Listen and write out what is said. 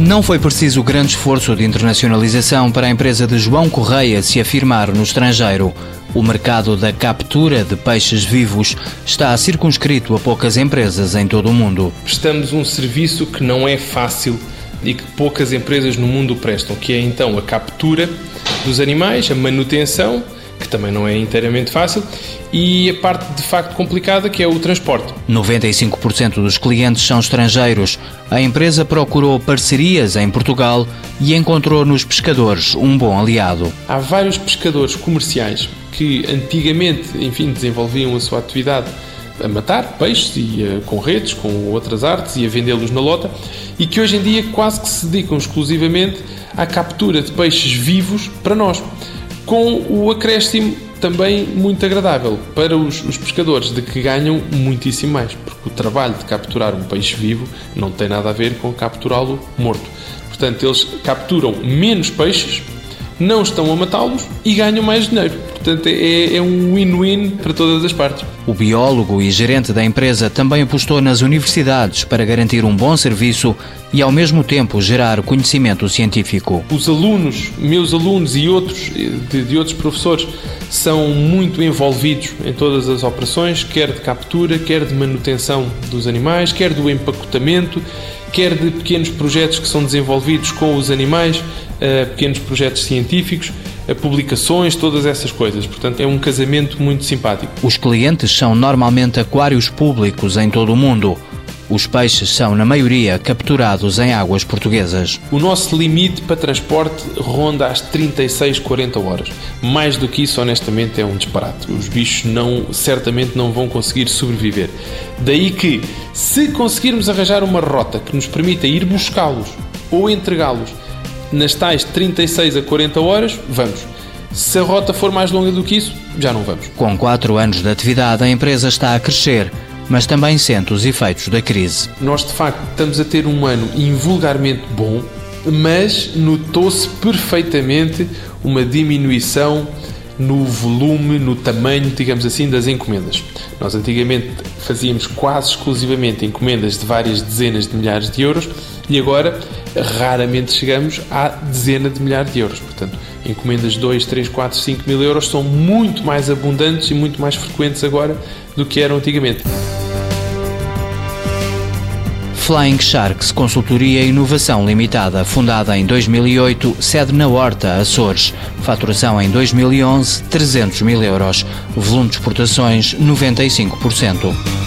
Não foi preciso grande esforço de internacionalização para a empresa de João Correia se afirmar no estrangeiro. O mercado da captura de peixes vivos está circunscrito a poucas empresas em todo o mundo. Prestamos um serviço que não é fácil e que poucas empresas no mundo prestam, que é então a captura dos animais, a manutenção que também não é inteiramente fácil, e a parte de facto complicada que é o transporte. 95% dos clientes são estrangeiros. A empresa procurou parcerias em Portugal e encontrou nos pescadores um bom aliado. Há vários pescadores comerciais que antigamente, enfim, desenvolviam a sua atividade a matar peixes e uh, com redes, com outras artes e a vendê-los na lota e que hoje em dia quase que se dedicam exclusivamente à captura de peixes vivos para nós com o acréscimo também muito agradável para os, os, pescadores, de que ganham muitíssimo mais, porque o trabalho de capturar um peixe vivo não tem nada a ver com capturá-lo morto. Portanto, eles capturam menos peixes, não estão a matá-los e ganham mais dinheiro. Portanto, é, é um win-win para todas as partes. O biólogo e gerente da empresa também apostou nas universidades para garantir um bom serviço e, ao mesmo tempo, gerar conhecimento científico. Os alunos, meus alunos e outros de, de outros professores, são muito envolvidos em todas as operações, quer de captura, quer de manutenção dos animais, quer do empacotamento, quer de pequenos projetos que são desenvolvidos com os animais, eh, pequenos projetos científicos publicações, todas essas coisas. Portanto, é um casamento muito simpático. Os clientes são normalmente aquários públicos em todo o mundo. Os peixes são, na maioria, capturados em águas portuguesas. O nosso limite para transporte ronda as 36, 40 horas. Mais do que isso, honestamente, é um disparate. Os bichos não, certamente não vão conseguir sobreviver. Daí que, se conseguirmos arranjar uma rota que nos permita ir buscá-los ou entregá-los nas tais 36 a 40 horas, vamos. Se a rota for mais longa do que isso, já não vamos. Com 4 anos de atividade, a empresa está a crescer, mas também sente os efeitos da crise. Nós, de facto, estamos a ter um ano invulgarmente bom, mas notou-se perfeitamente uma diminuição no volume, no tamanho, digamos assim, das encomendas. Nós antigamente fazíamos quase exclusivamente encomendas de várias dezenas de milhares de euros e agora raramente chegamos à dezena de milhares de euros. Portanto, encomendas de 2, 3, 4, 5 mil euros são muito mais abundantes e muito mais frequentes agora do que eram antigamente. Flying Sharks Consultoria e Inovação Limitada, fundada em 2008, sede na Horta, Açores. Faturação em 2011, 300 mil euros. Volume de exportações, 95%.